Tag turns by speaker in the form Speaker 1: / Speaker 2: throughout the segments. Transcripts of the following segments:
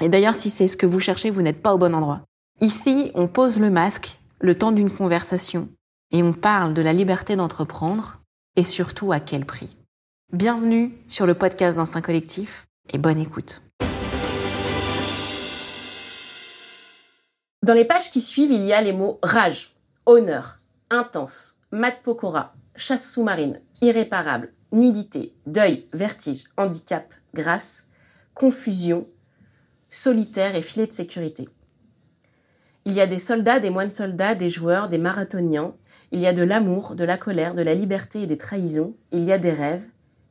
Speaker 1: Et d'ailleurs, si c'est ce que vous cherchez, vous n'êtes pas au bon endroit. Ici, on pose le masque le temps d'une conversation et on parle de la liberté d'entreprendre et surtout à quel prix. Bienvenue sur le podcast d'Instinct Collectif et bonne écoute. Dans les pages qui suivent, il y a les mots rage, honneur, intense, mat pokora, chasse sous-marine, irréparable, nudité, deuil, vertige, handicap, grâce, confusion, solitaire et filet de sécurité. Il y a des soldats, des moines soldats, des joueurs, des marathoniens, il y a de l'amour, de la colère, de la liberté et des trahisons, il y a des rêves,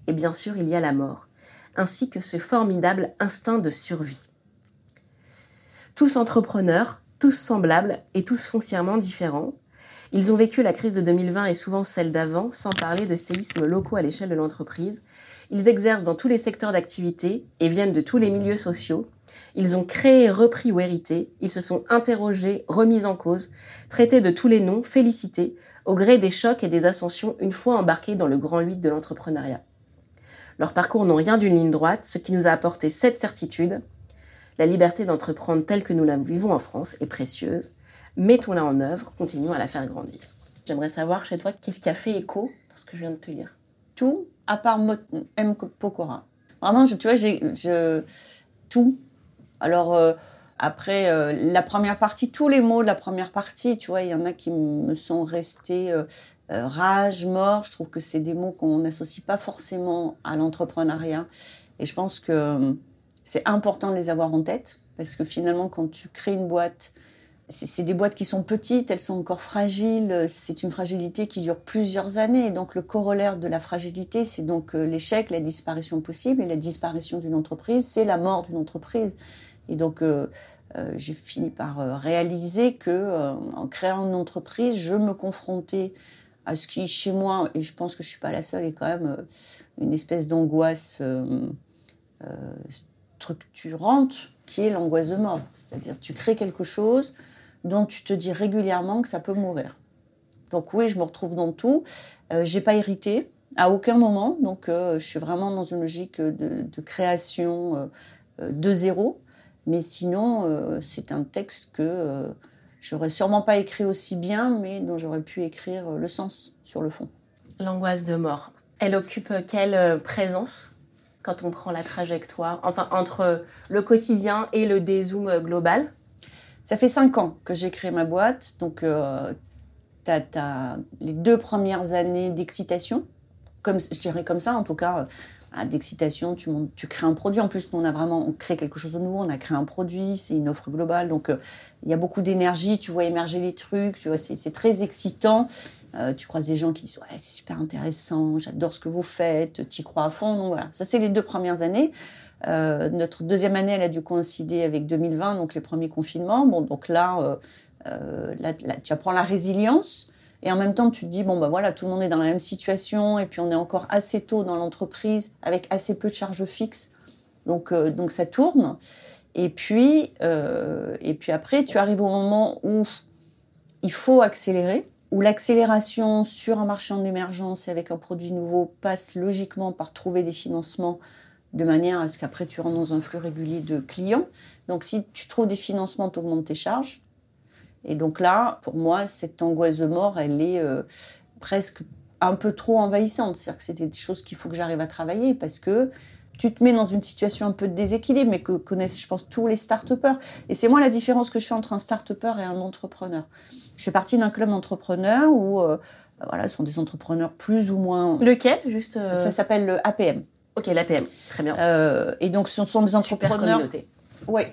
Speaker 1: et bien sûr il y a la mort, ainsi que ce formidable instinct de survie. Tous entrepreneurs, tous semblables et tous foncièrement différents, ils ont vécu la crise de 2020 et souvent celle d'avant, sans parler de séismes locaux à l'échelle de l'entreprise. Ils exercent dans tous les secteurs d'activité et viennent de tous les milieux sociaux. Ils ont créé, repris ou hérité. Ils se sont interrogés, remis en cause, traités de tous les noms, félicités, au gré des chocs et des ascensions une fois embarqués dans le grand huit de l'entrepreneuriat. Leurs parcours n'ont rien d'une ligne droite, ce qui nous a apporté cette certitude. La liberté d'entreprendre telle que nous la vivons en France est précieuse mettons-la en œuvre, continuons à la faire grandir. J'aimerais savoir chez toi, qu'est-ce qui a fait écho dans ce que je viens de te lire?
Speaker 2: Tout, à part M. Pokora. Vraiment, tu vois, tout. Alors, euh, après, euh, la première partie, tous les mots de la première partie, tu vois, il y en a qui me sont restés euh, rage, mort. Je trouve que c'est des mots qu'on n'associe pas forcément à l'entrepreneuriat. Et je pense que c'est important de les avoir en tête. Parce que finalement, quand tu crées une boîte, c'est des boîtes qui sont petites, elles sont encore fragiles. C'est une fragilité qui dure plusieurs années. donc le corollaire de la fragilité, c'est donc l'échec, la disparition possible. Et la disparition d'une entreprise, c'est la mort d'une entreprise. Et donc euh, euh, j'ai fini par réaliser que en créant une entreprise, je me confrontais à ce qui chez moi, et je pense que je suis pas la seule, est quand même une espèce d'angoisse structurante qui est l'angoisse de mort. C'est-à-dire tu crées quelque chose dont tu te dis régulièrement que ça peut mourir. Donc oui, je me retrouve dans tout. Euh, j'ai pas hérité à aucun moment, donc euh, je suis vraiment dans une logique de, création euh, de zéro. Mais sinon, c'est un texte que j'aurais sûrement pas écrit aussi bien, mais dont j'aurais pu écrire le sens sur le fond.
Speaker 1: L'angoisse de mort, elle occupe quelle présence quand on prend la trajectoire, enfin entre le quotidien et le dézoom global?
Speaker 2: Ça fait cinq ans que j'ai créé ma boîte, donc euh, tu as, les deux premières années d'excitation, comme je dirais comme ça en tout cas, euh, d'excitation, tu, tu crées un produit. En plus, nous, on a vraiment créé quelque chose de nouveau, on a créé un produit, c'est une offre globale, donc euh, il y a beaucoup d'énergie, tu vois émerger les trucs, tu vois, c'est très excitant. tu croises des gens qui disent ouais c'est super intéressant, j'adore ce que vous faites, tu y crois à fond. Donc voilà, ça c'est les deux premières années. Euh, notre deuxième année, elle a dû coïncider avec 2020, donc les premiers confinements. Bon, donc euh, euh, là, tu apprends la résilience. Et en même temps, tu te dis, bon, ben voilà, tout le monde est dans la même situation, et puis on est encore assez tôt dans l'entreprise, avec assez peu de charges fixes. Donc, donc ça tourne. Et puis, et puis après, tu arrives au moment où il faut accélérer, où l'accélération sur un marché en émergence et avec un produit nouveau passe logiquement par trouver des financements de manière à ce qu'après tu rentres dans un flux régulier de clients. Donc si tu trouves des financements, tu augmentes tes charges. Et donc là, pour moi, cette angoisse de mort, elle est euh, presque un peu trop envahissante. C'est-à-dire que c'est des choses qu'il faut que j'arrive à travailler parce que tu te mets dans une situation un peu de déséquilibre, mais que connaissent, je pense, tous les start-upers. Et c'est moi la différence que je fais entre un start-upper et un entrepreneur. Je fais partie d'un club entrepreneur où, euh, voilà, ce sont des entrepreneurs plus ou moins.
Speaker 1: Lequel, juste
Speaker 2: euh Ça s'appelle le APM.
Speaker 1: Ok, l'APM, très bien.
Speaker 2: Euh, et donc, ce sont des entrepreneurs. Super
Speaker 1: communauté.
Speaker 2: Oui,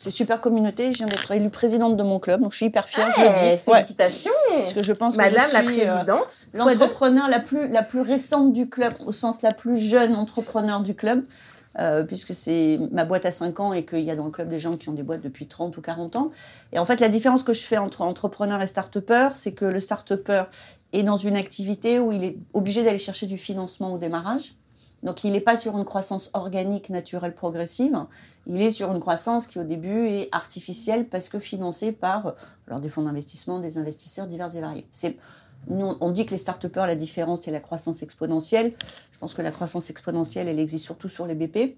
Speaker 2: c'est super communauté. Je viens d'être élue présidente de mon club, donc je suis hyper fière.
Speaker 1: je le dis. Félicitations.
Speaker 2: Parce que je pense
Speaker 1: Madame
Speaker 2: que je
Speaker 1: la suis, euh, présidente,
Speaker 2: l'entrepreneur la plus la plus récente du club, au sens la plus jeune entrepreneur du club. euh, puisque c'est ma boîte à 5 ans et qu'il y a dans le club des gens qui ont des boîtes depuis 30 ou 40 ans. Et en fait, la différence que je fais entre entrepreneur et start-upper, c'est que le start-upper est dans une activité où il est obligé d'aller chercher du financement au démarrage. Donc il n'est pas sur une croissance organique, naturelle, progressive. Il est sur une croissance qui au début est artificielle parce que financée par alors, des fonds d'investissement, des investisseurs divers et variés. C'est, nous, on dit que les start-upers, la différence, c'est la croissance exponentielle. Je pense que la croissance exponentielle, elle existe surtout sur les BP.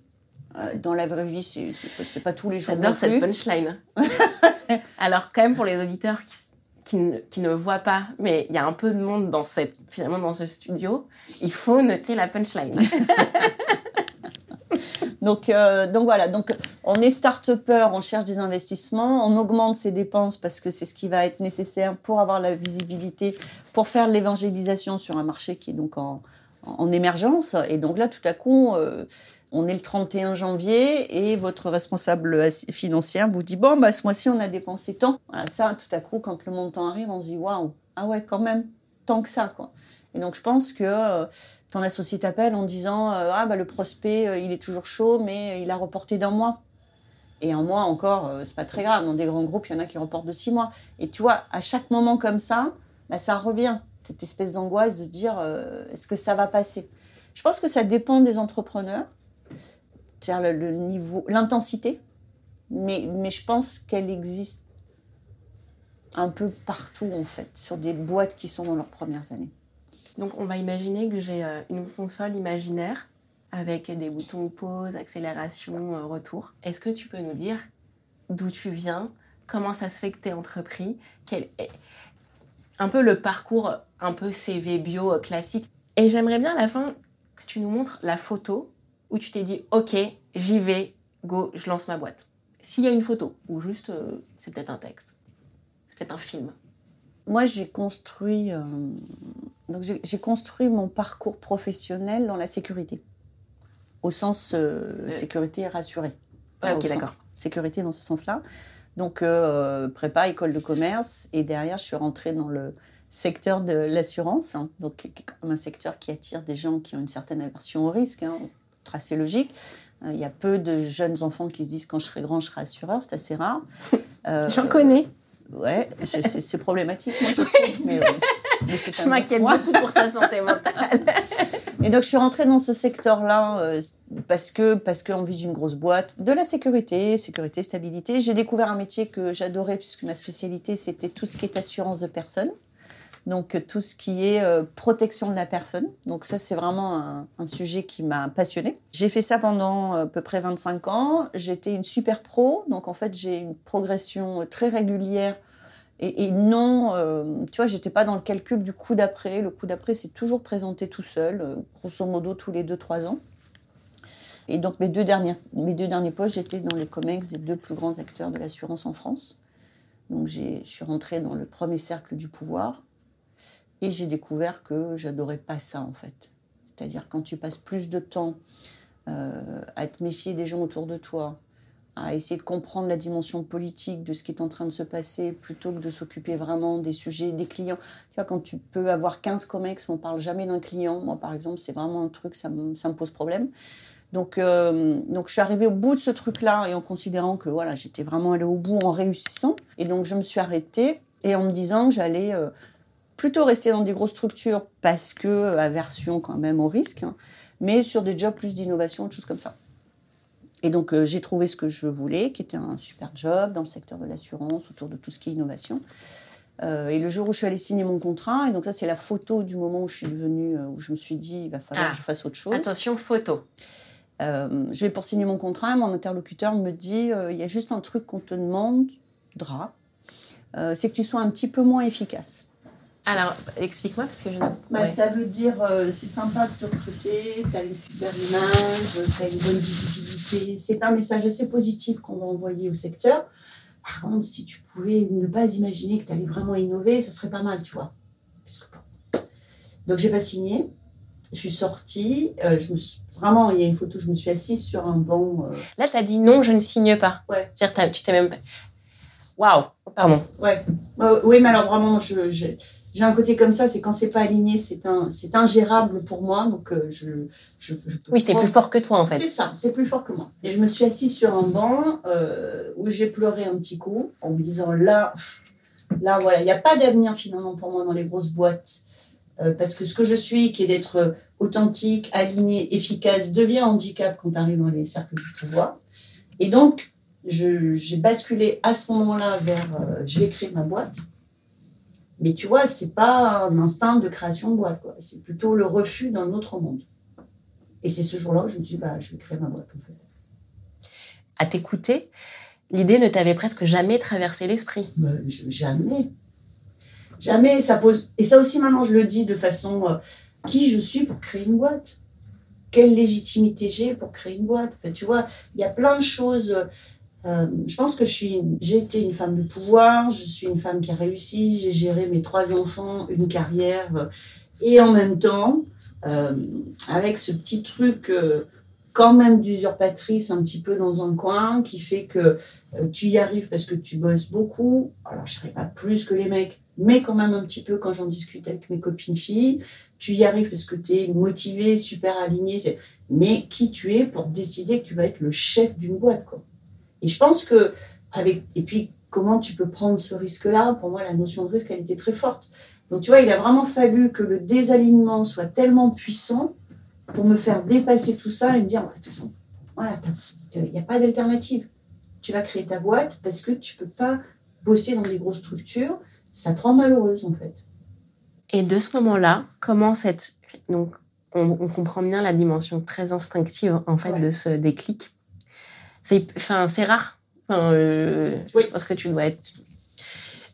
Speaker 2: Euh, dans la vraie vie, c'est, c'est, pas tous les jours.
Speaker 1: J'adore cette punchline. Alors, quand même, pour les auditeurs qui, qui, ne, qui ne voient pas, mais il y a un peu de monde dans cette, finalement dans ce studio, il faut noter la punchline.
Speaker 2: donc, euh, donc voilà, donc on est start-upper, on cherche des investissements, on augmente ses dépenses parce que c'est ce qui va être nécessaire pour avoir la visibilité, pour faire l'évangélisation sur un marché qui est donc en, en émergence. Et donc là, tout à coup, euh, on est le 31 janvier et votre responsable financière vous dit bon bah ce mois-ci on a dépensé tant. Voilà, ça tout à coup quand le montant arrive on se dit waouh ah ouais quand même tant que ça quoi. Et donc je pense que euh, ton associé t'appelle en disant euh, ah bah le prospect euh, il est toujours chaud mais il a reporté d'un mois. Et un mois encore c'est pas très grave dans des grands groupes il y en a qui reportent de six mois. Et tu vois à chaque moment comme ça bah, ça revient cette espèce d'angoisse de dire est-ce que ça va passer? Je pense que ça dépend des entrepreneurs c'est-à-dire le, niveau, l'intensité, mais, mais je pense qu'elle existe un peu partout en fait, sur des boîtes qui sont dans leurs premières années.
Speaker 1: Donc on va imaginer que j'ai euh, une console imaginaire avec des boutons pause, accélération, euh, retour. Est-ce que tu peux nous dire d'où tu viens, comment ça se fait que tu es entrepris, quel est un peu le parcours un peu CV bio euh, classique? Et j'aimerais bien à la fin que tu nous montres la photo où tu t'es dit, ok, j'y vais, go, je lance ma boîte S'il y a une photo, ou juste, euh, c'est peut-être un texte, c'est peut-être un film.
Speaker 2: Moi, j'ai construit, euh, donc j'ai construit mon parcours professionnel dans la sécurité, au sens euh, sécurité rassurée.
Speaker 1: ok, d'accord.
Speaker 2: Sécurité dans ce sens-là. Donc, prépa, école de commerce, et derrière, je suis rentrée dans le secteur de l'assurance, hein. donc comme un secteur qui attire des gens qui ont une certaine aversion au risque. Hein assez logique. Euh, il y a peu de jeunes enfants qui se disent quand je serai grand, je serai assureur, c'est assez rare.
Speaker 1: Euh, J'en connais.
Speaker 2: Ouais, c'est problématique, moi, je
Speaker 1: Mais, je m'inquiète beaucoup pour sa santé mentale.
Speaker 2: Et donc, je suis rentrée dans ce secteur-là euh, parce que parce qu'on vit d'une grosse boîte, de la sécurité, sécurité, stabilité. J'ai découvert un métier que j'adorais puisque ma spécialité, c'était tout ce qui est assurance de personnes donc tout ce qui est euh, protection de la personne. Donc ça, c'est vraiment un, sujet qui m'a passionnée. J'ai fait ça pendant euh, à peu près 25 ans. J'étais une super pro, donc en fait, j'ai une progression très régulière. Et, non, euh, tu vois, j'étais pas dans le calcul du coup d'après. Le coup d'après, c'est toujours présenté tout seul, grosso modo tous les 2-3 ans. Et donc mes deux, mes deux derniers postes, j'étais dans les COMEX des deux plus grands acteurs de l'assurance en France. Donc je suis rentrée dans le premier cercle du pouvoir. Et j'ai découvert que j'adorais pas ça en fait. C'est-à-dire quand tu passes plus de temps euh, à te méfier des gens autour de toi, à essayer de comprendre la dimension politique de ce qui est en train de se passer plutôt que de s'occuper vraiment des sujets des clients. Tu vois, quand tu peux avoir 15 comex, on parle jamais d'un client. Moi, par exemple, c'est vraiment un truc, ça me, pose problème. Donc, euh, donc, je suis arrivée au bout de ce truc-là et en considérant que voilà, j'étais vraiment allée au bout en réussissant. Et donc, je me suis arrêtée et en me disant que j'allais euh, plutôt rester dans des grosses structures parce que euh, aversion quand même au risque, hein, mais sur des jobs plus d'innovation, des choses comme ça. Et donc euh, j'ai trouvé ce que je voulais, qui était un super job dans le secteur de l'assurance, autour de tout ce qui est innovation. Euh, et le jour où je suis allée signer mon contrat, et donc ça c'est la photo du moment où je suis devenue, où je me suis dit il va falloir que je fasse autre chose.
Speaker 1: Attention photo.
Speaker 2: je vais pour signer mon contrat, mon interlocuteur me dit il y a juste un truc qu'on te demandera, c'est que tu sois un petit peu moins efficace.
Speaker 1: Alors, explique-moi parce que je
Speaker 2: bah, Ça veut dire, euh, c'est sympa de te recruter, tu as une super image, tu as une bonne visibilité. C'est un message assez positif qu'on va envoyer au secteur. Par contre, si tu pouvais ne pas imaginer que tu allais vraiment innover, ça serait pas mal, tu vois. Parce que, Donc, j'ai pas signé. Je suis sortie. Euh, je me Vraiment, il y a une photo, je me suis assise sur un banc.
Speaker 1: Euh. Là, tu as dit non, je ne signe pas.
Speaker 2: Ouais.
Speaker 1: C'est-à-dire, tu t'es même pas. Waouh, pardon.
Speaker 2: Ouais. oui, mais alors vraiment, je j'ai un côté comme ça, c'est quand c'est pas aligné, c'est un, c'est ingérable pour moi. Donc, euh, je, je, je peux
Speaker 1: Oui, c'était
Speaker 2: prendre-
Speaker 1: plus fort que toi, en fait.
Speaker 2: C'est ça, c'est plus fort que moi. Et je me suis assise sur un banc euh, où j'ai pleuré un petit coup en me disant là, là voilà, il n'y a pas d'avenir finalement pour moi dans les grosses boîtes. Euh, parce que ce que je suis, qui est d'être authentique, aligné, efficace, devient un handicap quand tu arrives dans les cercles du pouvoir. Et donc, j'ai basculé à ce moment-là vers je vais créer ma boîte. Mais tu vois, c'est pas un instinct de création de boîte, quoi. C'est plutôt le refus d'un autre monde. Et c'est ce jour-là où je me suis dit, bah, je vais créer ma boîte, en fait.
Speaker 1: À t'écouter, l'idée ne t'avait presque jamais traversé l'esprit.
Speaker 2: Je- jamais. Jamais. Ça pose... Et ça aussi, maintenant, je le dis de façon euh, qui je suis pour créer une boîte? Quelle légitimité j'ai pour créer une boîte? Enfin, Tu vois, il y a plein de choses. Euh, je pense que je suis, j'ai été une femme de pouvoir, je suis une femme qui a réussi, j'ai géré mes trois enfants, une carrière, euh, et en même temps, euh, avec ce petit truc quand même d'usurpatrice un petit peu dans un coin qui fait que tu y arrives parce que tu bosses beaucoup. Alors, je serai pas plus que les mecs, mais quand même un petit peu quand j'en discute avec mes copines filles. Tu y arrives parce que tu es motivé, super aligné. c'est- Mais qui tu es pour décider que tu vas être le chef d'une boîte, quoi. Et je pense que, avec, et puis, comment tu peux prendre ce risque-là? Pour moi, la notion de risque, elle était très forte. Donc, tu vois, il a vraiment fallu que le désalignement soit tellement puissant pour me faire dépasser tout ça et me dire, de toute façon, voilà, il n'y a pas d'alternative tu vas créer ta boîte parce que tu peux pas bosser dans des grosses structures. Ça te rend malheureuse, en fait.
Speaker 1: Et de ce moment-là, comment cette... Donc, on, on comprend bien la dimension très instinctive, en fait,
Speaker 2: Ouais.
Speaker 1: de ce déclic. C'est enfin, c'est rare. Enfin, euh,
Speaker 2: Oui.
Speaker 1: Parce que tu dois être...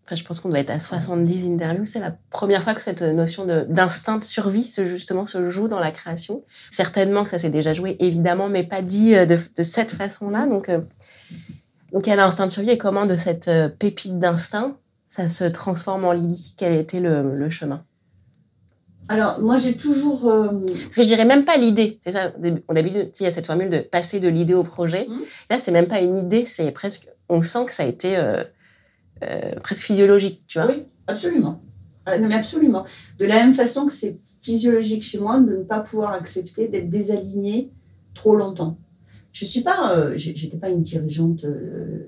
Speaker 1: Enfin, je pense qu'on doit être à 70 interviews. C'est la première fois que cette notion de- d'instinct de, survie, se, justement, se joue dans la création. Certainement que ça s'est déjà joué, évidemment, mais pas dit euh, de, de cette façon-là. Donc, euh, donc, il y a l'instinct de survie et comment de cette euh, pépite d'instinct, ça se transforme en Lily. Quel était le, le chemin?
Speaker 2: Alors, moi, j'ai toujours. euh,
Speaker 1: Parce que je dirais même pas l'idée. C'est ça. On d'habitude, il y a cette formule de passer de l'idée au projet.
Speaker 2: Mhm.
Speaker 1: Là, c'est même pas une idée, c'est presque. On sent que ça a été euh, euh, presque physiologique, tu vois.
Speaker 2: Oui, absolument. Ah, non, mais absolument. De la même façon que c'est physiologique chez moi de ne pas pouvoir accepter d'être désaligné trop longtemps. Je suis pas, j'étais pas une dirigeante,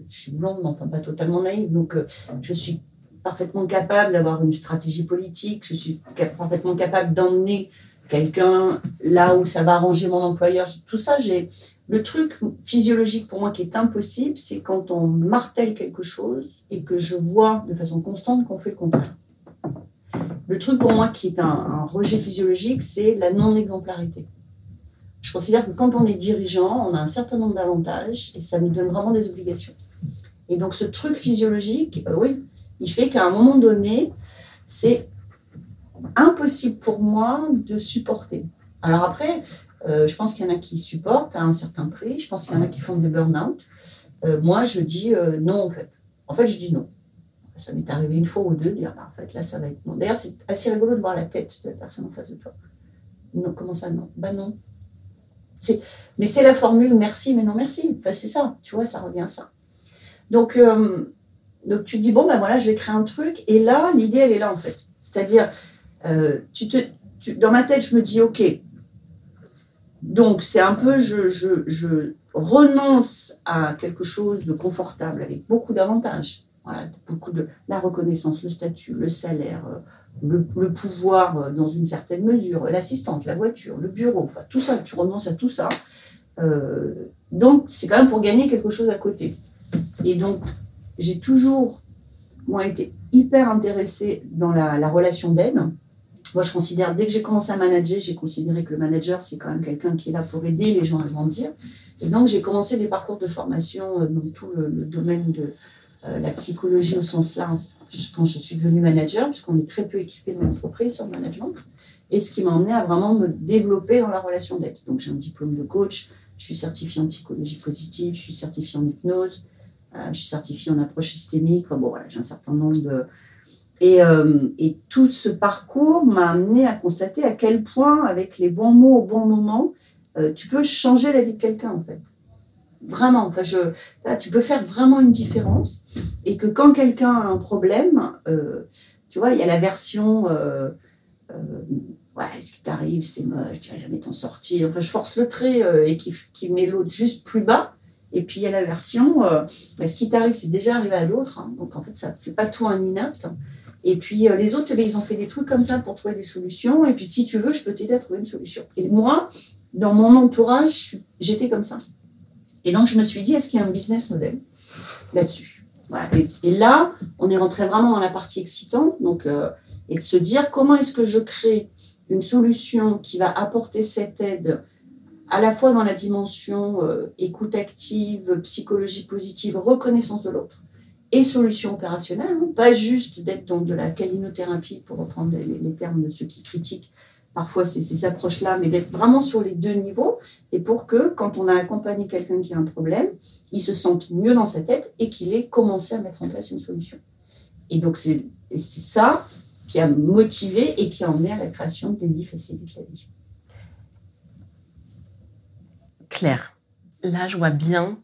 Speaker 2: je suis blonde, mais enfin pas totalement naïve, donc je suis parfaitement capable d'avoir une stratégie politique, je suis parfaitement capable d'emmener quelqu'un là où ça va arranger mon employeur. Tout ça, j'ai le truc physiologique pour moi qui est impossible, c'est quand on martèle quelque chose et que je vois de façon constante qu'on fait le contraire. Le truc pour moi qui est un, un rejet physiologique, c'est la non-exemplarité. Je considère que quand on est dirigeant, on a un certain nombre d'avantages et ça nous donne vraiment des obligations. Et donc ce truc physiologique, euh, oui, il fait qu'à un moment donné, c'est impossible pour moi de supporter. Alors après, euh, je pense qu'il y en a qui supportent à un certain prix, je pense qu'il y en a qui font des burn-out. Euh, moi, je dis euh, non en fait. En fait, je dis non. Ça m'est arrivé une fois ou deux de dire, bah, en fait, là, ça va être non. D'ailleurs, c'est assez rigolo de voir la tête de la personne en face de toi. Non, comment ça, non? Bah non. Mais c'est la formule merci, mais non merci. Enfin, c'est ça, tu vois, ça revient à ça. Donc, donc tu te dis, bon, ben voilà, je vais créer un truc. Et là, l'idée, elle est là, en fait. C'est-à-dire, euh, tu te, dans ma tête, je me dis, OK, donc c'est un peu, je, je, je renonce à quelque chose de confortable avec beaucoup d'avantages. Voilà, beaucoup de la reconnaissance, le statut, le salaire, euh, le, pouvoir euh, dans une certaine mesure, l'assistante, la voiture, le bureau, enfin tout ça, tu renonces à tout ça. Donc c'est quand même pour gagner quelque chose à côté. Et donc j'ai toujours, moi, été hyper intéressée dans la, la relation d'aide. Moi, je considère, dès que j'ai commencé à manager, j'ai considéré que le manager, c'est quand même quelqu'un qui est là pour aider les gens à grandir. Et donc, j'ai commencé des parcours de formation euh, dans tout le, domaine de euh, la psychologie au sens large quand je suis devenue manager, puisqu'on est très peu équipé dans l'entreprise sur le management. Et ce qui m'a emmené à vraiment me développer dans la relation d'aide. Donc, j'ai un diplôme de coach, je suis certifiée en psychologie positive, je suis certifiée en hypnose, je suis certifiée en approche systémique. Enfin, bon, voilà, j'ai un certain nombre de. Et, euh, et tout ce parcours m'a amené à constater à quel point, avec les bons mots au bon moment, euh, tu peux changer la vie de quelqu'un, en fait. Vraiment. Enfin, je, tu peux faire vraiment une différence. Et que quand quelqu'un a un problème, euh, Tu vois, il y a la version. Euh, euh, ouais, ce qui t'arrive, c'est moche, tu vas jamais t'en sortir. Enfin, je force le trait euh, et qui met l'autre juste plus bas. Et puis il y a la version, bah, ce qui t'arrive, c'est déjà arrivé à l'autre. Hein. donc en fait, ça fait pas tout un inapte. Et puis les autres, eh ils ont fait des trucs comme ça pour trouver des solutions. Et puis si tu veux, je peux t'aider à trouver une solution. Et moi, dans mon entourage, j'étais comme ça. Et donc je me suis dit, est-ce qu'il y a un business model là-dessus? Et, là, on est rentré vraiment dans la partie excitante. Donc, euh, et de se dire comment est-ce que je crée une solution qui va apporter cette aide à la fois dans la dimension euh, écoute active, psychologie positive, reconnaissance de l'autre, et solution opérationnelle, hein. pas juste d'être dans de la calinothérapie, pour reprendre les termes de ceux qui critiquent, parfois ces approches-là, mais d'être vraiment sur les deux niveaux, et pour que quand on a accompagné quelqu'un qui a un problème, il se sente mieux dans sa tête et qu'il ait commencé à mettre en place une solution. Et donc c'est ça qui a motivé et qui a emmené à la création de livres Facilite la vie.
Speaker 1: Là je vois bien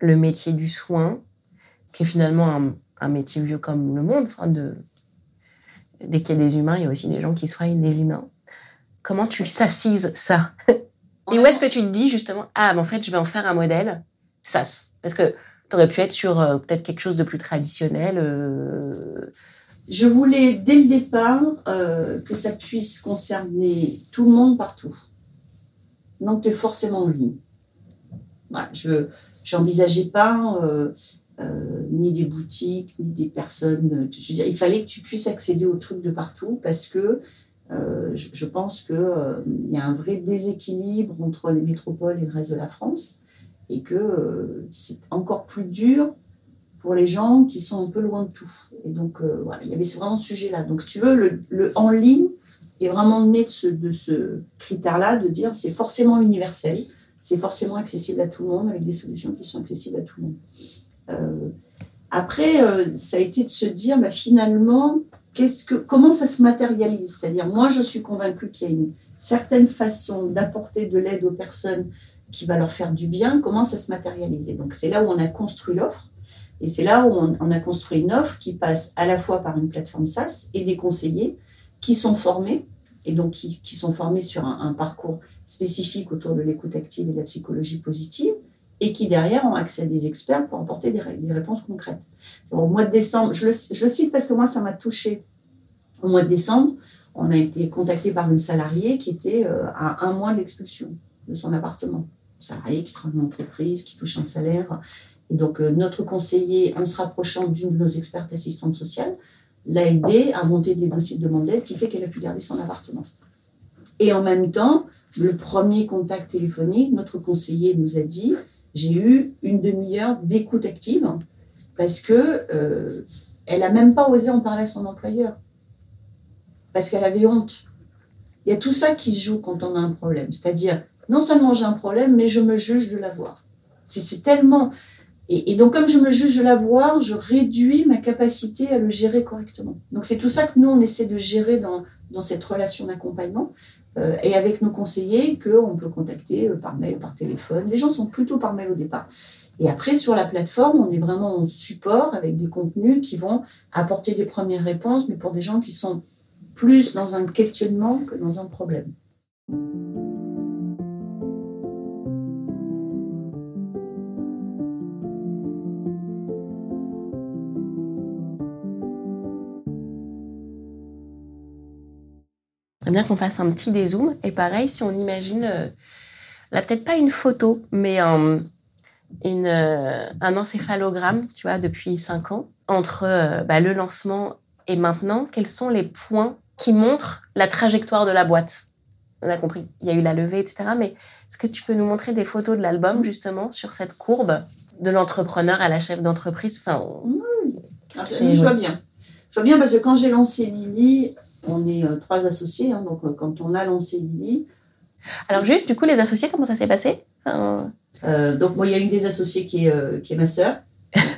Speaker 1: le métier du soin, qui est finalement un, métier vieux comme le monde. Enfin de, dès qu'il y a des humains, il y a aussi des gens qui soignent les humains. Comment tu s'assises ça? Et où est-ce que tu te dis justement, ah, mais en fait, je vais en faire un modèle SAS Parce que tu aurais pu être sur euh, peut-être quelque chose de plus traditionnel. Euh.
Speaker 2: Je voulais dès le départ euh, que ça puisse concerner tout le monde partout. Donc, tu es forcément en ligne. je n'envisageais pas ni des boutiques, ni des personnes. Veux dire, il fallait que tu puisses accéder aux trucs de partout parce que euh, je, pense qu'il euh, y a un vrai déséquilibre entre les métropoles et le reste de la France et que euh, c'est encore plus dur pour les gens qui sont un peu loin de tout. Et donc, voilà, il y avait vraiment ce sujet-là. Donc, si tu veux, le, en ligne est vraiment né de ce, de ce critère-là, de dire c'est forcément universel, c'est forcément accessible à tout le monde, avec des solutions qui sont accessibles à tout le monde. après, ça a été de se dire, bah, finalement, que, comment ça se matérialise? C'est-à-dire, moi, je suis convaincue qu'il y a une certaine façon d'apporter de l'aide aux personnes qui va leur faire du bien. Comment ça se matérialise? Donc, c'est là où on a construit l'offre. Et c'est là où on, a construit une offre qui passe à la fois par une plateforme SaaS et des conseillers qui sont formés, et donc qui, sont formés sur un, parcours spécifique autour de l'écoute active et de la psychologie positive, et qui derrière ont accès à des experts pour apporter des, réponses concrètes. Au mois de décembre, je le, cite parce que moi, ça m'a touché. Au mois de décembre, on a été contacté par une salariée qui était euh, à un mois de l'expulsion de son appartement. salarié qui travaille en entreprise, qui touche un salaire. Et donc, euh, notre conseiller, en se rapprochant d'une de nos expertes assistantes sociales, l'a aidé à monter des dossiers de demande d'aide qui fait qu'elle a pu garder son appartement. Et en même temps, le premier contact téléphonique, notre conseiller nous a dit j'ai eu une demi-heure d'écoute active parce que euh, elle a même pas osé en parler à son employeur parce qu'elle avait honte. Il y a tout ça qui se joue quand on a un problème, c'est-à-dire non seulement j'ai un problème, mais je me juge de l'avoir. C'est tellement et, donc comme je me juge de l'avoir, je réduis ma capacité à le gérer correctement. Donc c'est tout ça que nous on essaie de gérer dans, dans cette relation d'accompagnement. Euh, et avec nos conseillers qu'on peut contacter euh, par mail, par téléphone. Les gens sont plutôt par mail au départ. Et après, sur la plateforme, on est vraiment en support avec des contenus qui vont apporter des premières réponses, mais pour des gens qui sont plus dans un questionnement que dans un problème.
Speaker 1: Bien qu'on fasse un petit dézoom. Et pareil, si on imagine, euh, là peut-être pas une photo, mais un, une, euh, un encéphalogramme, tu vois, depuis cinq ans, entre euh, bah, le lancement et maintenant, quels sont les points qui montrent la trajectoire de la boîte? On a compris, il y a eu la levée, etc. Mais est-ce que tu peux nous montrer des photos de l'album, justement, sur cette courbe de l'entrepreneur à la chef d'entreprise? Enfin,
Speaker 2: oui, je vois bien. Je vois bien parce que quand j'ai lancé Lily, on est euh, trois associés, hein, donc euh, quand on a lancé Lily.
Speaker 1: Alors juste, du coup, les associés, comment ça s'est passé?
Speaker 2: Euh, Donc moi, il y a une des associés qui est, qui est ma sœur,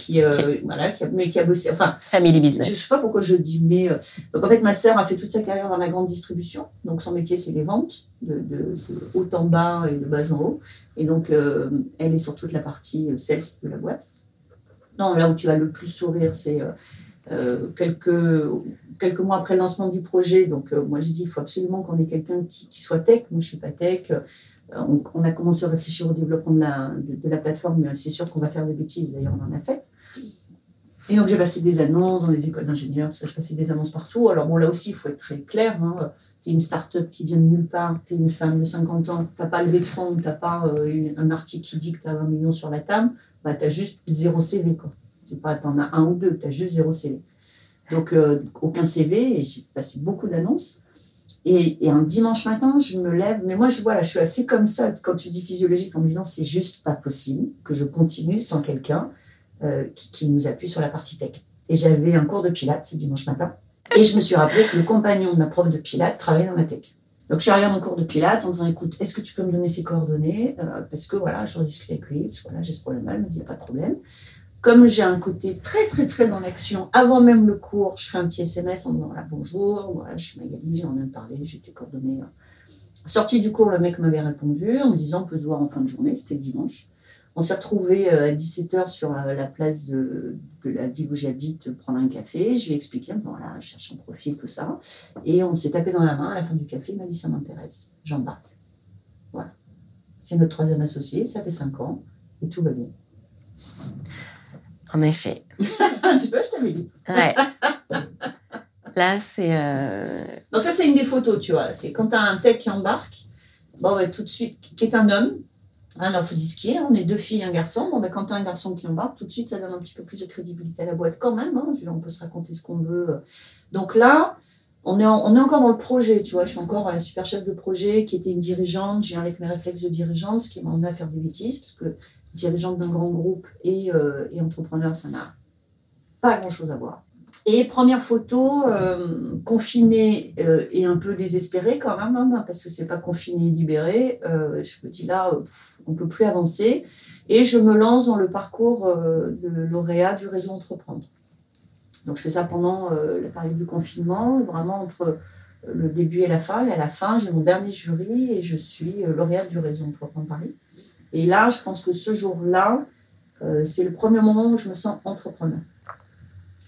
Speaker 2: qui, voilà, qui a, mais qui a bossé. Enfin,
Speaker 1: family business.
Speaker 2: Je sais pas pourquoi je dis, mais donc en fait, ma sœur a fait toute sa carrière dans la grande distribution. Donc son métier, c'est les ventes, de, de, haut en bas et de bas en haut. Et donc elle est sur toute la partie sales de la boîte. Non, là où tu as le plus sourire, c'est euh, quelques, quelques mois après le lancement du projet. Donc, euh, moi, j'ai dit, il faut absolument qu'on ait quelqu'un qui, soit tech. Moi, je suis pas tech. On, on, a commencé à réfléchir au développement de la, de, la plateforme, mais c'est sûr qu'on va faire des bêtises. D'ailleurs, on en a fait. Et donc, j'ai passé des annonces dans les écoles d'ingénieurs, ça. Je passais des annonces partout. Alors, bon, là aussi, il faut être très clair. Hein. Tu es une start-up qui vient de nulle part, tu es une femme de 50 ans, tu n'as pas levé de fonds, tu n'as pas euh, un article qui dit que tu as 20 millions sur la table, bah, tu as juste zéro CV. Quoi. C'est pas, tu en as un ou deux, tu as juste zéro CV. Donc, euh, aucun CV, et j'ai passé beaucoup d'annonces. Et, un dimanche matin, je me lève, mais moi, je, voilà, je suis assez comme ça quand tu dis physiologique en me disant c'est juste pas possible que je continue sans quelqu'un euh, qui, nous appuie sur la partie tech. Et j'avais un cours de pilates ce dimanche matin. Et je me suis rappelé que le compagnon de ma prof de pilates travaillait dans la tech. Donc, je suis arrivée à mon cours de pilates en disant, écoute, est-ce que tu peux me donner ses coordonnées euh, Parce que voilà, je rediscute avec lui, parce que voilà, j'ai ce problème-là. Elle me dit, pas de problème. Comme j'ai un côté très, très, très dans l'action, avant même le cours, je fais un petit SMS en disant, bonjour, je suis Magali, j'en viens de parler, j'ai tes coordonnées. Sortie du cours, le mec m'avait répondu en me disant, on peut se voir en fin de journée, c'était dimanche. On s'est retrouvés à 17h sur la place de, la ville où j'habite, prendre un café. Je lui ai expliqué, voilà, je cherche son profil, tout ça. Et on s'est tapé dans la main à la fin du café. Il m'a dit, ça m'intéresse, j'embarque. Voilà. C'est notre troisième associé, ça fait 5 ans, et tout va bien.
Speaker 1: En effet.
Speaker 2: tu vois, je t'avais dit.
Speaker 1: Ouais. Là, c'est. Euh...
Speaker 2: Donc, ça, c'est une des photos, tu vois. C'est quand tu as un tech qui embarque, bon, bah, tout de suite, qui est un homme, alors, il faut disquer, on est deux filles, un garçon. Bon, ben, quand tu as un garçon qui embarque, tout de suite, ça donne un petit peu plus de crédibilité à la boîte quand même. Hein. On peut se raconter ce qu'on veut. Donc là, on est, encore dans le projet, tu vois. Je suis encore la super chef de projet qui était une dirigeante. J'ai avec mes réflexes de dirigeante, ce qui m'a amené à faire des bêtises, parce que dirigeante d'un grand groupe et, euh, entrepreneur, ça n'a pas grand-chose à voir. Et première photo, euh, confinée euh, et un peu désespérée quand même, hein, parce que c'est pas confiné et libéré. Je me dis là, on peut plus avancer. Et je me lance dans le parcours de lauréat du réseau Entreprendre. Donc je fais ça pendant la période du confinement, vraiment entre le début et la fin. Et à la fin, j'ai mon dernier jury et je suis lauréate du réseau Entreprendre Paris. Et là, je pense que ce jour-là, c'est le premier moment où je me sens entrepreneur.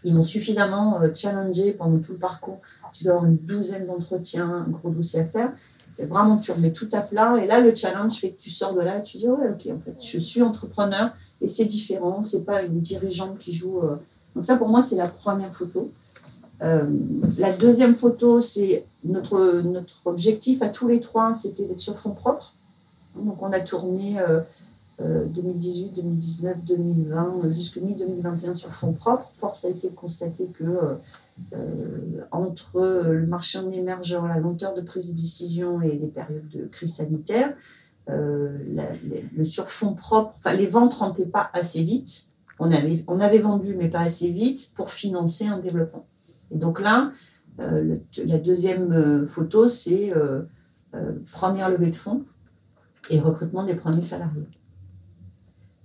Speaker 2: Ils m'ont suffisamment challengé pendant tout le parcours. Tu dois avoir une douzaine d'entretiens, un gros dossier à faire. Et vraiment, tu remets tout à plat. Et là, le challenge fait que tu sors de là et tu dis, ouais, ok, en fait, je suis entrepreneur et c'est différent. C'est pas une dirigeante qui joue. Donc ça, pour moi, c'est la première photo. Euh, la deuxième photo, c'est notre, objectif à tous les trois, c'était d'être sur fond propre. Donc on a tourné euh, 2018, 2019, 2020, jusqu'à mi-2021 sur fonds propres. Force a été de constater que euh, entre le marché en émergent, la lenteur de prise de décision et les périodes de crise sanitaire, euh, la, le surfonds propre, enfin les ventes rentraient pas assez vite. On avait, on avait vendu, mais pas assez vite pour financer un développement. Et donc là, euh, le, la deuxième photo, c'est première levée de fonds et recrutement des premiers salariés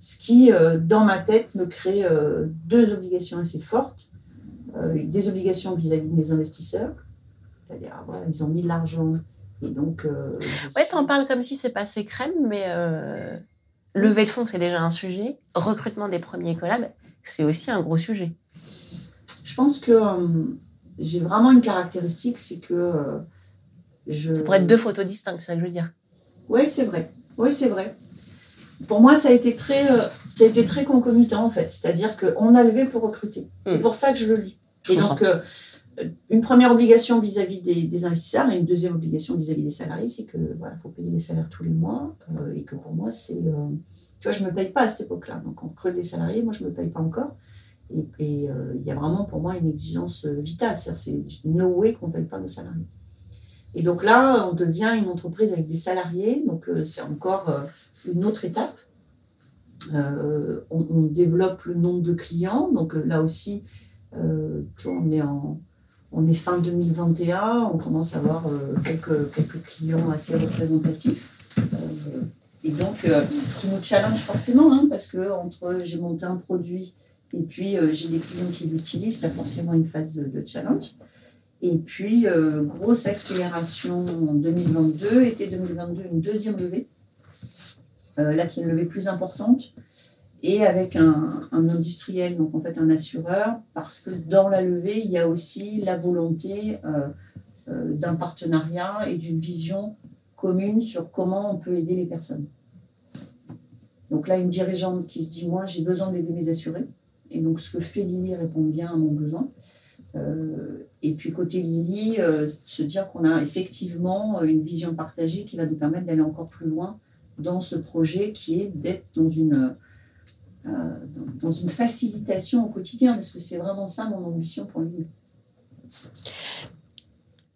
Speaker 2: ce qui, euh, dans ma tête, me crée euh, deux obligations assez fortes. Euh, des obligations vis-à-vis de mes investisseurs, c'est-à-dire, ah, voilà, ils ont mis de l'argent, et donc...
Speaker 1: ouais, tu en parles comme si c'est passé crème, mais levée de fonds, c'est déjà un sujet. Recrutement des premiers collabs, c'est aussi un gros sujet.
Speaker 2: Je pense que j'ai vraiment une caractéristique, c'est que je...
Speaker 1: Ça pourrait être deux photos distinctes, c'est ça que je veux dire.
Speaker 2: Oui, c'est vrai. Oui, c'est vrai pour moi, ça a été très, euh, ça a été très concomitant en fait. C'est-à-dire qu'on a levé pour recruter. C'est mm. pour ça que je le lis. Je et comprends. donc, euh, une première obligation vis-à-vis des, investisseurs et une deuxième obligation vis-à-vis des salariés, c'est que voilà, faut payer les salaires tous les mois euh, et que pour moi, c'est, euh, tu vois, je me paye pas à cette époque-là. Donc, on recrute des salariés, moi, je me paye pas encore. Et il euh, y a vraiment pour moi une exigence vitale. C'est-à-dire, c'est no way qu'on paye pas nos salariés. Et donc là, on devient une entreprise avec des salariés. Donc, c'est encore une autre étape. On, développe le nombre de clients. Donc là aussi, on, est en, on est fin 2021, on commence à avoir euh, quelques, quelques clients assez représentatifs. Euh, et donc, euh, qui nous challenge forcément, hein, parce que entre j'ai monté un produit et puis j'ai des clients qui l'utilisent, il y a forcément une phase de, challenge. Et puis, grosse accélération en 2022, été 2022, une deuxième levée là qui est une levée plus importante. Et avec un, industriel, donc en fait un assureur, parce que dans la levée, il y a aussi la volonté euh, euh, d'un partenariat et d'une vision commune sur comment on peut aider les personnes. Donc là, une dirigeante qui se dit, moi, j'ai besoin d'aider mes assurés. Et donc, ce que fait Lily répond bien à mon besoin. Euh, et puis, côté Lily, se dire qu'on a effectivement une vision partagée qui va nous permettre d'aller encore plus loin dans ce projet qui est d'être dans une dans, une facilitation au quotidien, parce que c'est vraiment ça mon ambition pour lui.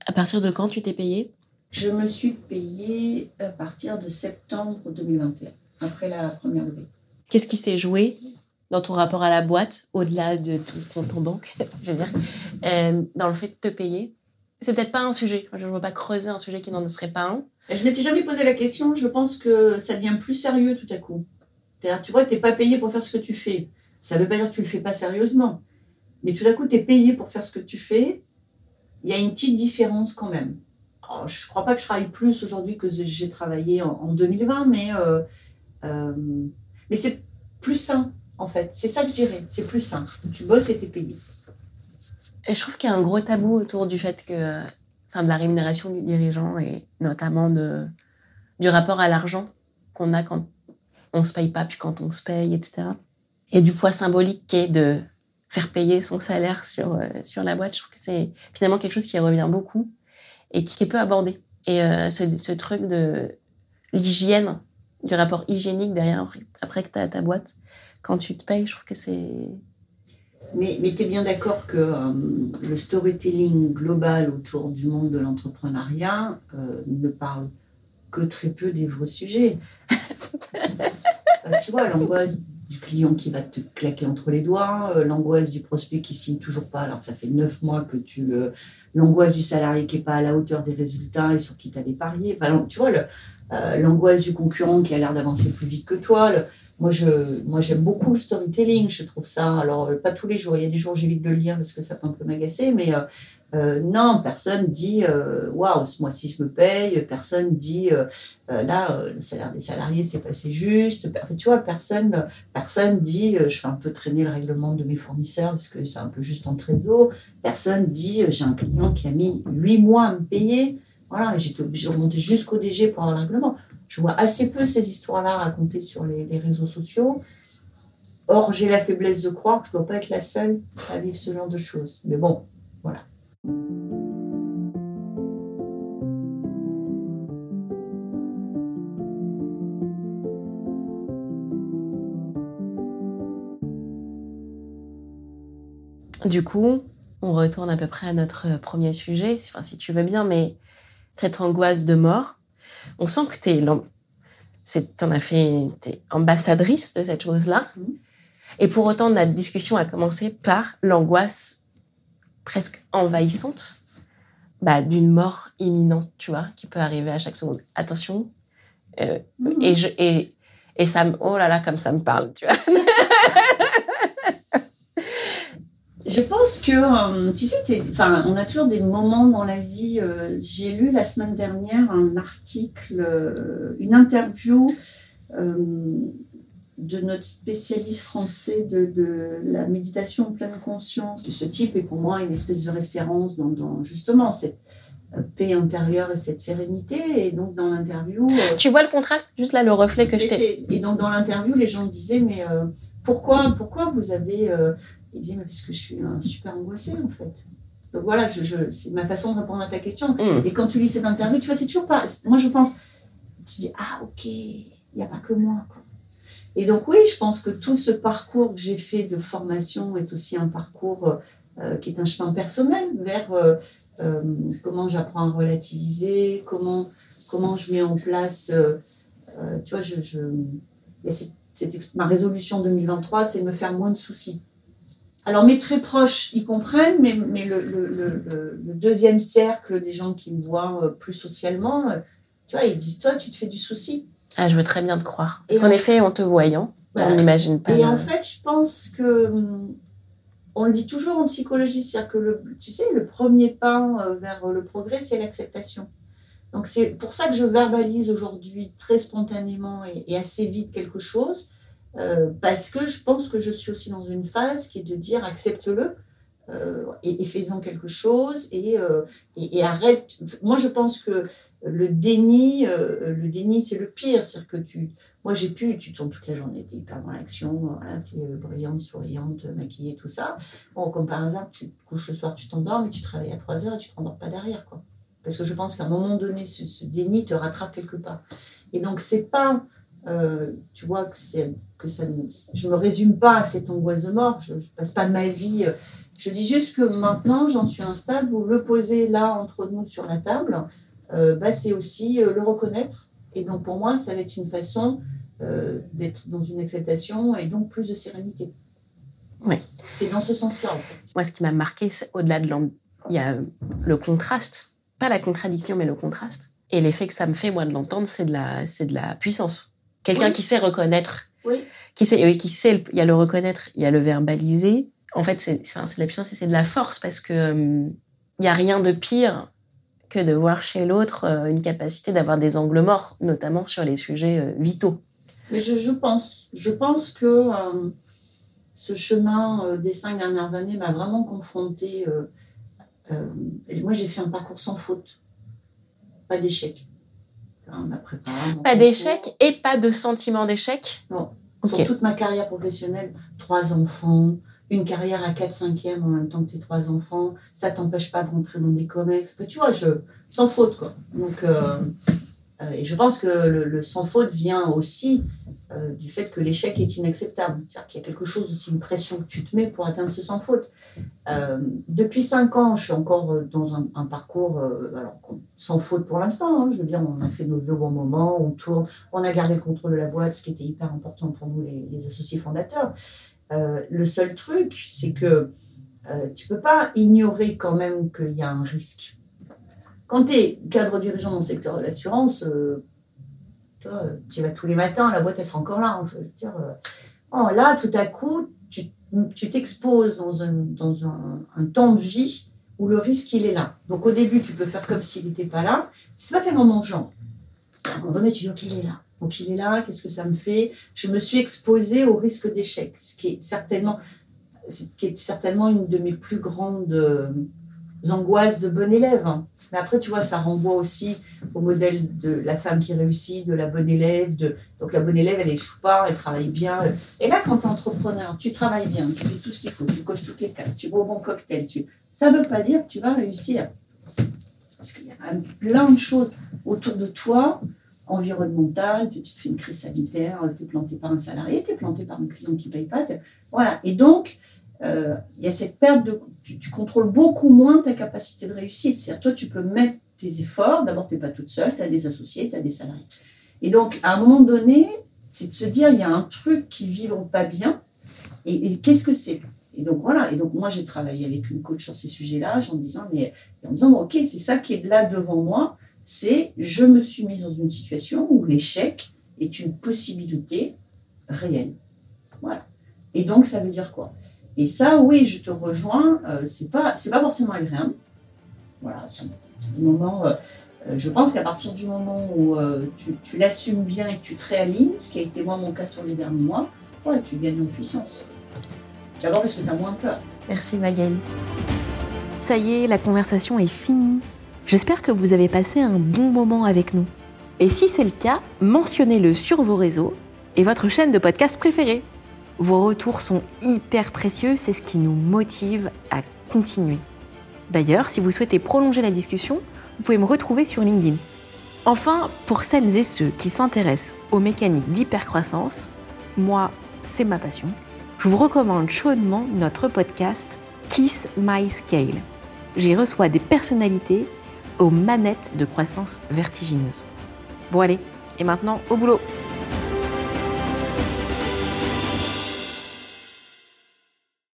Speaker 1: À partir de quand tu t'es payée?
Speaker 2: Je me suis payée à partir de septembre 2021, après la première levée.
Speaker 1: Qu'est-ce qui s'est joué dans ton rapport à la boîte, au-delà de ton compte en banque, je veux dire, euh, dans le fait de te payer? C'est peut-être pas un sujet. Je ne veux pas creuser un sujet qui n'en serait pas un.
Speaker 2: Je m'étais jamais posé la question. Je pense que ça devient plus sérieux tout à coup. Tu vois, tu n'es pas payé pour faire ce que tu fais. Ça ne veut pas dire que tu ne le fais pas sérieusement. Mais tout à coup, tu es payé pour faire ce que tu fais. Il y a une petite différence quand même. je ne crois pas que je travaille plus aujourd'hui que j'ai travaillé en, 2020, mais, euh, euh, mais c'est plus sain, en fait. C'est ça que je dirais. C'est plus sain. Tu bosses et tu es payé.
Speaker 1: Et je trouve qu'il y a un gros tabou autour du fait que, enfin, de la rémunération du dirigeant et notamment de, du rapport à l'argent qu'on a quand on se paye pas, puis quand on se paye, etc. Et du poids symbolique qui est de faire payer son salaire sur, euh, sur la boîte, je trouve que c'est finalement quelque chose qui revient beaucoup et qui est peu abordé. Et euh, ce, truc de l'hygiène, du rapport hygiénique derrière, après que tu as ta boîte, quand tu te payes, je trouve que c'est...
Speaker 2: Mais, mais tu es bien d'accord que euh, le storytelling global autour du monde de l'entrepreneuriat ne parle que très peu des vrais sujets. Euh, tu vois, l'angoisse du client qui va te claquer entre les doigts, euh, l'angoisse du prospect qui signe toujours pas alors que ça fait neuf mois que tu le... l'angoisse du salarié qui est pas à la hauteur des résultats et sur qui tu avais parié. Enfin, tu vois, euh, l'angoisse du concurrent qui a l'air d'avancer plus vite que toi. Moi, je, moi, j'aime beaucoup le storytelling. Je trouve ça. Alors, pas tous les jours. Il y a des jours j'évite de le lire parce que ça peut un peu m'agacer, mais euh, non, personne dit euh, waouh, ce mois-ci je me paye. Personne dit euh, là le salaire des salariés c'est passé juste. Tu vois, personne, personne dit je fais un peu traîner le règlement de mes fournisseurs parce que c'est un peu juste en trésor. Personne dit j'ai un client qui a mis huit mois à me payer. Voilà, j'ai été obligé de remonter jusqu'au DG pour avoir le règlement. Je vois assez peu ces histoires-là racontées sur les, réseaux sociaux. Or, j'ai la faiblesse de croire que je ne dois pas être la seule à vivre ce genre de choses. Mais bon, voilà.
Speaker 1: Du coup, on retourne à peu près à notre premier sujet, enfin, si tu veux bien, mais cette angoisse de mort, on sent que t'es, t'en as fait, t'es ambassadrice de cette chose-là. Mm-hmm. Et pour autant, notre discussion a commencé par l'angoisse presque envahissante bah, d'une mort imminente, tu vois, qui peut arriver à chaque seconde. Attention. Euh, mmh. et, je, et, et ça me... Oh là là, comme ça me parle, tu vois.
Speaker 2: je pense que, euh, tu sais, enfin, on a toujours des moments dans la vie. Euh, j'ai lu la semaine dernière un article, une interview de notre spécialiste français de, la méditation en pleine conscience ce type est pour moi une espèce de référence dans, justement cette euh, paix intérieure et cette sérénité. Et donc dans l'interview... Euh,
Speaker 1: tu vois le contraste? Juste là, le reflet que je t'ai...
Speaker 2: Et donc dans l'interview, les gens me disaient, mais euh, pourquoi, pourquoi vous avez... Ils disaient, mais parce que je suis un super angoissé en fait. Donc voilà, je, c'est ma façon de répondre à ta question. Mm. Et quand tu lis cette interview, tu vois, c'est toujours pas... Moi, je pense... Tu dis, ah ok, il n'y a pas que moi. Quoi. Et donc oui, je pense que tout ce parcours que j'ai fait de formation est aussi un parcours euh, qui est un chemin personnel vers euh, euh, comment j'apprends à relativiser, comment, comment je mets en place, tu vois, je, je ma résolution 2023, c'est de me faire moins de soucis. Alors mes très proches y comprennent, mais, mais le, le, le, le, deuxième cercle des gens qui me voient plus socialement, tu vois, ils disent, toi, tu te fais du souci.
Speaker 1: Ah, je veux très bien te croire. Parce qu'en effet, en te voyant, on n'imagine pas.
Speaker 2: Et en fait, je pense que hum, on le dit toujours en psychologie, c'est-à-dire que le, tu sais, le premier pas euh, vers le progrès, c'est l'acceptation. Donc c'est pour ça que je verbalise aujourd'hui très spontanément et, assez vite quelque chose, euh, parce que je pense que je suis aussi dans une phase qui est de dire accepte-le euh, et, fais-en quelque chose et, euh, et, arrête. Moi, je pense que le déni, le déni, c'est le pire. C'est-à-dire que tu, moi, j'ai pu, tu tournes toute la journée, tu es hyper dans l'action, tu es brillante, souriante, maquillée, tout ça. Bon, comme par hasard, tu te couches le soir, tu t'endors, mais tu travailles à 3 heures et tu ne te rendors pas derrière. Quoi. Parce que je pense qu'à un moment donné, ce, ce, déni te rattrape quelque part. Et donc, c'est pas. Euh, tu vois que, ça ne, je me résume pas à cette angoisse de mort. Je, ne passe pas ma vie. Euh, je dis juste que maintenant, j'en suis à un stade où le poser là entre nous sur la table, euh, bah, c'est aussi euh, le reconnaître. Et donc, pour moi, ça va être une façon d'être dans une acceptation et donc plus de sérénité.
Speaker 1: Ouais.
Speaker 2: C'est dans ce sens-là, en fait.
Speaker 1: Moi, ce qui m'a marqué, c'est au-delà de l'ambiance, il y a le contraste. Pas la contradiction, mais le contraste. Et l'effet que ça me fait, moi, de l'entendre, c'est de la, de la puissance. Quelqu'un
Speaker 2: Oui.
Speaker 1: qui sait reconnaître,
Speaker 2: Oui.
Speaker 1: qui sait, oui, qui sait, il y a le reconnaître, il y a le verbaliser. En fait, c'est, de la puissance et c'est de la force parce que euh, il y a rien de pire que de voir chez l'autre euh, une capacité d'avoir des angles morts, notamment sur les sujets euh, vitaux.
Speaker 2: Mais je, je pense, je pense que euh, ce chemin des cinq dernières années m'a vraiment confrontée. moi, j'ai fait un parcours sans faute, pas d'échec. Hein, ma prépa, mon
Speaker 1: Pas d'échec et pas de sentiment d'échec.
Speaker 2: Non. Sur toute ma carrière professionnelle, trois enfants, une carrière à 4 5 e en même temps que tes trois enfants, ça t'empêche pas de rentrer dans des comex. Tu vois, je, sans faute, quoi. Donc, euh, et je pense que le, sans faute vient aussi euh, du fait que l'échec est inacceptable. C'est-à-dire qu'il y a quelque chose aussi, une pression que tu te mets pour atteindre ce sans faute. Euh, depuis 5 ans, je suis encore euh, dans un, parcours euh, sans faute pour l'instant. hein. je veux dire, on a fait nos deux bons moments, on tourne, on a gardé le contrôle de la boîte, ce qui était hyper important pour nous, les, les associés fondateurs. Euh, le seul truc, c'est que euh, tu peux pas ignorer quand même qu'il y a un risque. Quand tu es cadre dirigeant dans le secteur de l'assurance, euh, tu vas tous les matins, la boîte elle sera encore là. hein, je veux dire, oh, là, tout à coup, tu t'exposes dans, un, dans un, temps de vie où le risque il est là. Donc au début, tu peux faire comme s'il n'était pas là. C'est pas tellement mangeant. À un moment donné, tu dis ok, il est là. Donc il est là, qu'est-ce que ça me fait? Je me suis exposée au risque d'échec, ce qui est certainement, ce qui est certainement une de mes plus grandes euh, angoisses de bon élève. hein. Mais après, tu vois, ça renvoie aussi au modèle de la femme qui réussit, de la bonne élève. De... Donc la bonne élève, elle échoue pas, elle travaille bien. Et là, quand tu es entrepreneur, tu travailles bien, tu fais tout ce qu'il faut, tu coches toutes les cases, tu bois bon cocktail. Tu... Ça ne veut pas dire que tu vas réussir. Parce qu'il y a plein de choses autour de toi, environnementales. Tu, te fais une crise sanitaire, tu es planté par un salarié, tu es planté par un client qui ne paye pas. Voilà. Et donc, euh, il y a cette perte de. Tu, contrôles beaucoup moins ta capacité de réussite. C'est-à-dire, toi, tu peux mettre tes efforts. D'abord, tu n'es pas toute seule, tu as des associés, tu as des salariés. Et donc, à un moment donné, c'est de se dire, il y a un truc qui ne vibre pas bien. Et, et qu'est-ce que c'est? Et donc, voilà. Et donc, moi, j'ai travaillé avec une coach sur ces sujets-là, en me disant, mais en disant, OK, c'est ça qui est là devant moi. C'est, je me suis mise dans une situation où l'échec est une possibilité réelle. Voilà. Et donc, ça veut dire quoi? Et ça, oui, je te rejoins. Euh, c'est pas, c'est pas forcément agréable. Voilà. C'est moment. euh, euh, je pense qu'à partir du moment où tu, tu l'assumes bien et que tu te réalignes, ce qui a été moi mon cas sur les derniers mois, ouais, tu gagnes en puissance. D'abord parce que tu as moins peur.
Speaker 1: Merci Magali. Ça y est, la conversation est finie. J'espère que vous avez passé un bon moment avec nous. Et si c'est le cas, mentionnez-le sur vos réseaux et votre chaîne de podcast préférée. Vos retours sont hyper précieux, c'est ce qui nous motive à continuer. D'ailleurs, si vous souhaitez prolonger la discussion, vous pouvez me retrouver sur LinkedIn. Enfin, pour celles et ceux qui s'intéressent aux mécaniques d'hypercroissance, moi, c'est ma passion je vous recommande chaudement notre podcast Kiss My Scale. J'y reçois des personnalités aux manettes de croissance vertigineuse. Bon allez, et maintenant au boulot